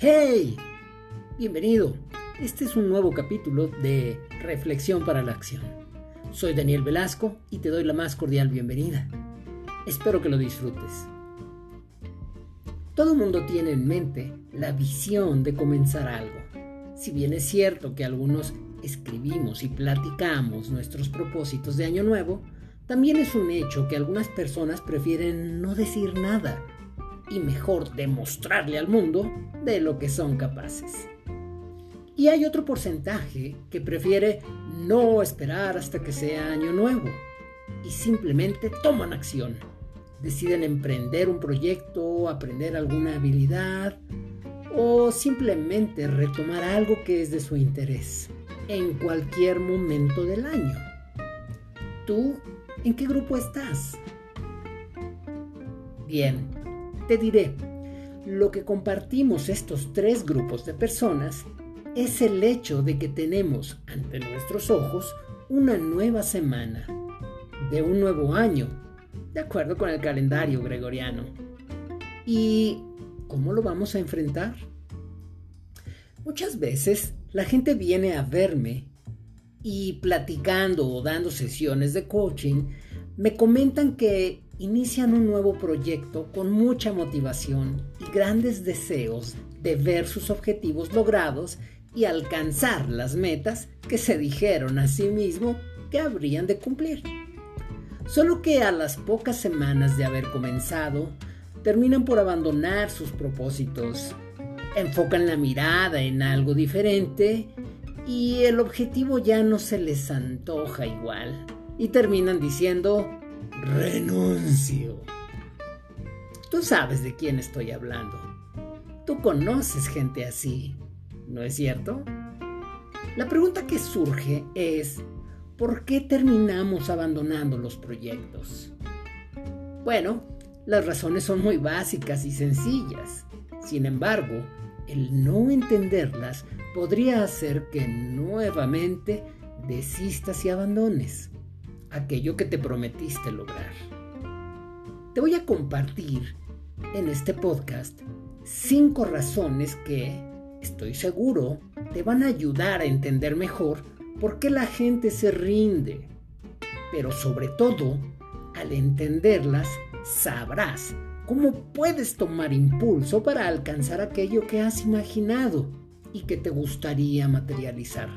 ¡Hey! Bienvenido. Este es un nuevo capítulo de Reflexión para la Acción. Soy Daniel Velasco y te doy la más cordial bienvenida. Espero que lo disfrutes. Todo mundo tiene en mente la visión de comenzar algo. Si bien es cierto que algunos escribimos y platicamos nuestros propósitos de año nuevo, también es un hecho que algunas personas prefieren no decir nada y mejor demostrarle al mundo de lo que son capaces. Y hay otro porcentaje que prefiere no esperar hasta que sea año nuevo y simplemente toman acción. Deciden emprender un proyecto, aprender alguna habilidad o simplemente retomar algo que es de su interés en cualquier momento del año. ¿Tú en qué grupo estás? Bien, te diré, lo que compartimos estos tres grupos de personas es el hecho de que tenemos ante nuestros ojos una nueva semana de un nuevo año, de acuerdo con el calendario gregoriano. ¿Y cómo lo vamos a enfrentar? Muchas veces la gente viene a verme y platicando o dando sesiones de coaching, me comentan que inician un nuevo proyecto con mucha motivación y grandes deseos de ver sus objetivos logrados y alcanzar las metas que se dijeron a sí mismo que habrían de cumplir. Solo que a las pocas semanas de haber comenzado, terminan por abandonar sus propósitos, enfocan la mirada en algo diferente y el objetivo ya no se les antoja igual y terminan diciendo renuncio. Tú sabes de quién estoy hablando. Tú conoces gente así, ¿no es cierto? La pregunta que surge es, ¿por qué terminamos abandonando los proyectos? Bueno, las razones son muy básicas y sencillas. Sin embargo, el no entenderlas podría hacer que nuevamente desistas y abandones aquello que te prometiste lograr. Te voy a compartir en este podcast cinco razones que, estoy seguro, te van a ayudar a entender mejor por qué la gente se rinde. Pero sobre todo, al entenderlas, sabrás cómo puedes tomar impulso para alcanzar aquello que has imaginado y que te gustaría materializar,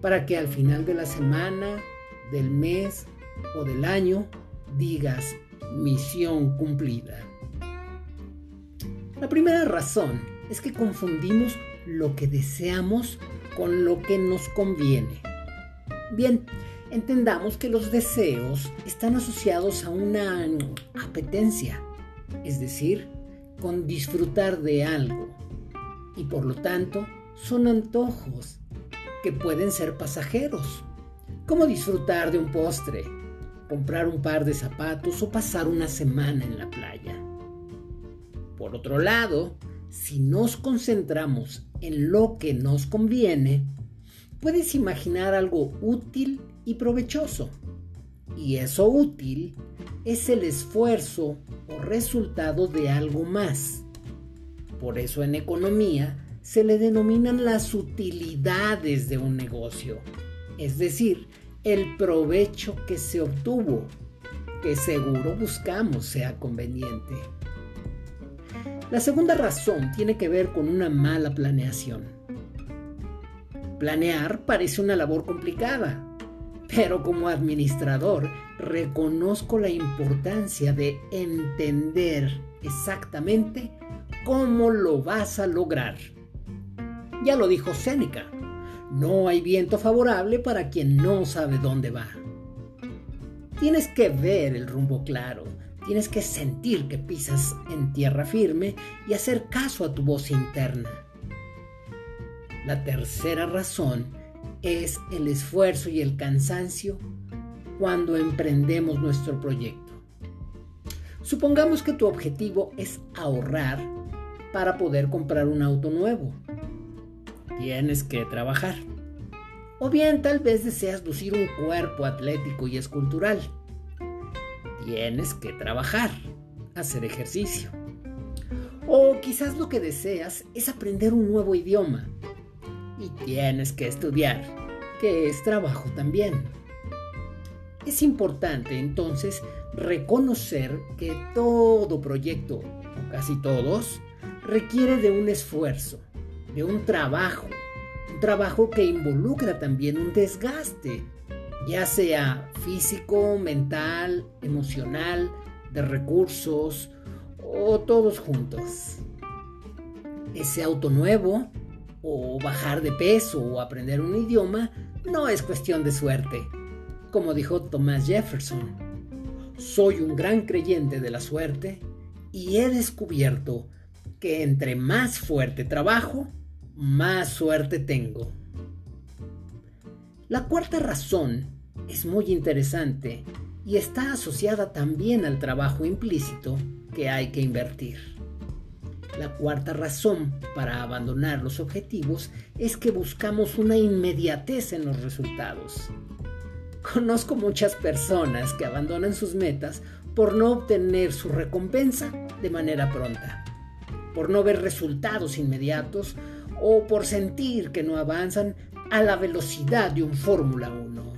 para que al final de la semana del mes o del año digas misión cumplida. La primera razón es que confundimos lo que deseamos con lo que nos conviene. Bien, entendamos que los deseos están asociados a una apetencia, es decir, con disfrutar de algo, y por lo tanto son antojos que pueden ser pasajeros como disfrutar de un postre, comprar un par de zapatos o pasar una semana en la playa. Por otro lado, si nos concentramos en lo que nos conviene, puedes imaginar algo útil y provechoso. Y eso útil es el esfuerzo o resultado de algo más. Por eso en economía se le denominan las utilidades de un negocio es decir, el provecho que se obtuvo, que seguro buscamos sea conveniente. La segunda razón tiene que ver con una mala planeación. Planear parece una labor complicada, pero como administrador reconozco la importancia de entender exactamente cómo lo vas a lograr. Ya lo dijo Séneca, no hay viento favorable para quien no sabe dónde va. Tienes que ver el rumbo claro, tienes que sentir que pisas en tierra firme y hacer caso a tu voz interna. La tercera razón es el esfuerzo y el cansancio cuando emprendemos nuestro proyecto. Supongamos que tu objetivo es ahorrar para poder comprar un auto nuevo tienes que trabajar. O bien tal vez deseas lucir un cuerpo atlético y escultural. Tienes que trabajar, hacer ejercicio. O quizás lo que deseas es aprender un nuevo idioma y tienes que estudiar, que es trabajo también. Es importante entonces reconocer que todo proyecto, o casi todos, requiere de un esfuerzo, de un trabajo, un trabajo que involucra también un desgaste, ya sea físico, mental, emocional, de recursos o todos juntos. Ese auto nuevo o bajar de peso o aprender un idioma no es cuestión de suerte. Como dijo Thomas Jefferson, soy un gran creyente de la suerte y he descubierto que entre más fuerte trabajo, más suerte tengo. La cuarta razón es muy interesante y está asociada también al trabajo implícito que hay que invertir. La cuarta razón para abandonar los objetivos es que buscamos una inmediatez en los resultados. Conozco muchas personas que abandonan sus metas por no obtener su recompensa de manera pronta, por no ver resultados inmediatos o por sentir que no avanzan a la velocidad de un Fórmula 1.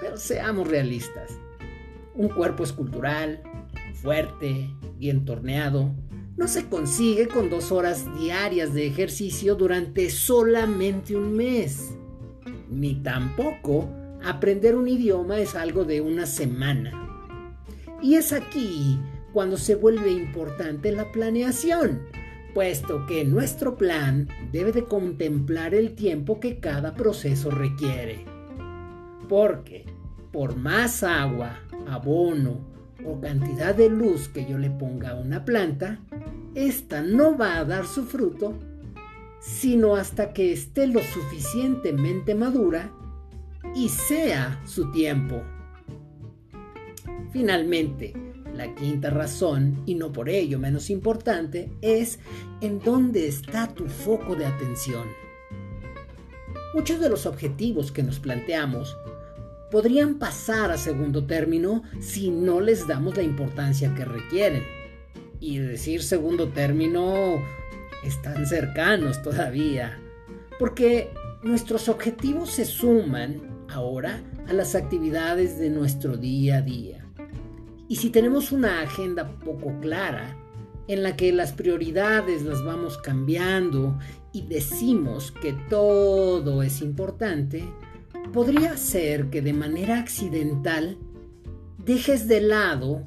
Pero seamos realistas. Un cuerpo escultural, fuerte, bien torneado, no se consigue con dos horas diarias de ejercicio durante solamente un mes. Ni tampoco aprender un idioma es algo de una semana. Y es aquí cuando se vuelve importante la planeación, puesto que nuestro plan debe de contemplar el tiempo que cada proceso requiere. Porque por más agua, abono o cantidad de luz que yo le ponga a una planta, esta no va a dar su fruto sino hasta que esté lo suficientemente madura y sea su tiempo. Finalmente, la quinta razón, y no por ello menos importante, es en dónde está tu foco de atención. Muchos de los objetivos que nos planteamos podrían pasar a segundo término si no les damos la importancia que requieren. Y decir segundo término están cercanos todavía, porque nuestros objetivos se suman ahora a las actividades de nuestro día a día. Y si tenemos una agenda poco clara, en la que las prioridades las vamos cambiando y decimos que todo es importante, podría ser que de manera accidental dejes de lado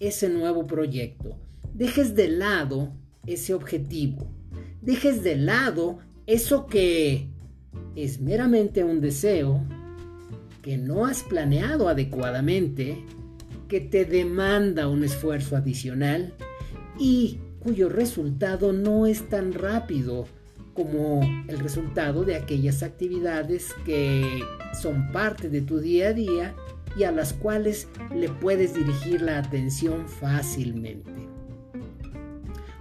ese nuevo proyecto, dejes de lado ese objetivo, dejes de lado eso que es meramente un deseo, que no has planeado adecuadamente, que te demanda un esfuerzo adicional y cuyo resultado no es tan rápido como el resultado de aquellas actividades que son parte de tu día a día y a las cuales le puedes dirigir la atención fácilmente.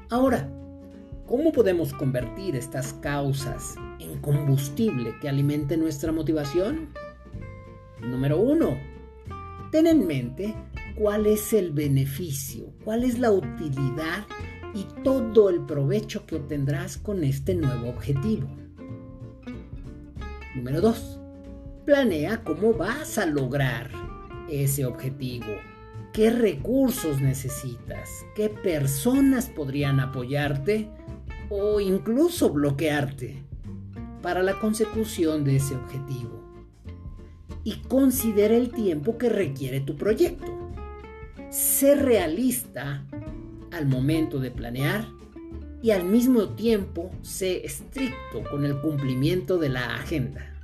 Ahora, ¿cómo podemos convertir estas causas en combustible que alimente nuestra motivación? Número uno, ten en mente cuál es el beneficio, cuál es la utilidad y todo el provecho que obtendrás con este nuevo objetivo. Número 2. Planea cómo vas a lograr ese objetivo. ¿Qué recursos necesitas? ¿Qué personas podrían apoyarte o incluso bloquearte para la consecución de ese objetivo? Y considera el tiempo que requiere tu proyecto. Sé realista al momento de planear y al mismo tiempo sé estricto con el cumplimiento de la agenda.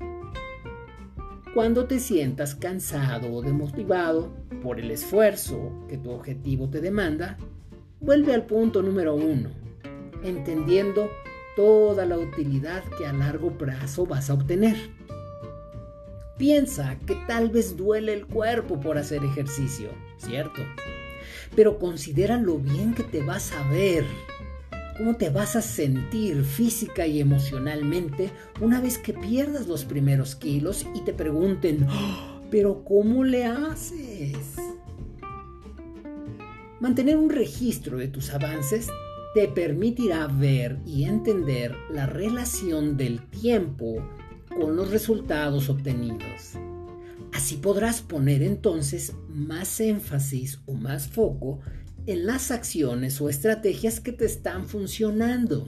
Cuando te sientas cansado o desmotivado por el esfuerzo que tu objetivo te demanda, vuelve al punto número uno, entendiendo toda la utilidad que a largo plazo vas a obtener. Piensa que tal vez duele el cuerpo por hacer ejercicio, ¿cierto? pero considera lo bien que te vas a ver, cómo te vas a sentir física y emocionalmente una vez que pierdas los primeros kilos y te pregunten, ¡Oh! pero ¿cómo le haces? Mantener un registro de tus avances te permitirá ver y entender la relación del tiempo con los resultados obtenidos. Así podrás poner entonces más énfasis o más foco en las acciones o estrategias que te están funcionando.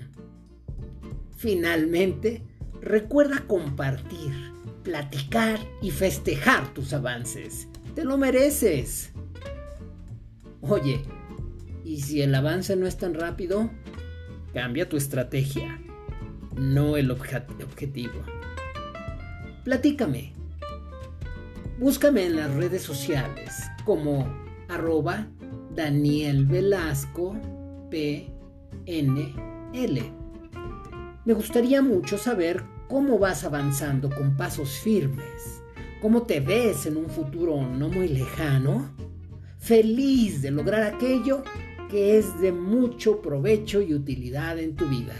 Finalmente, recuerda compartir, platicar y festejar tus avances. Te lo mereces. Oye, ¿y si el avance no es tan rápido? Cambia tu estrategia, no el objetivo. Platícame. Búscame en las redes sociales como arroba Daniel Velasco PNL. Me gustaría mucho saber cómo vas avanzando con pasos firmes, cómo te ves en un futuro no muy lejano, feliz de lograr aquello que es de mucho provecho y utilidad en tu vida.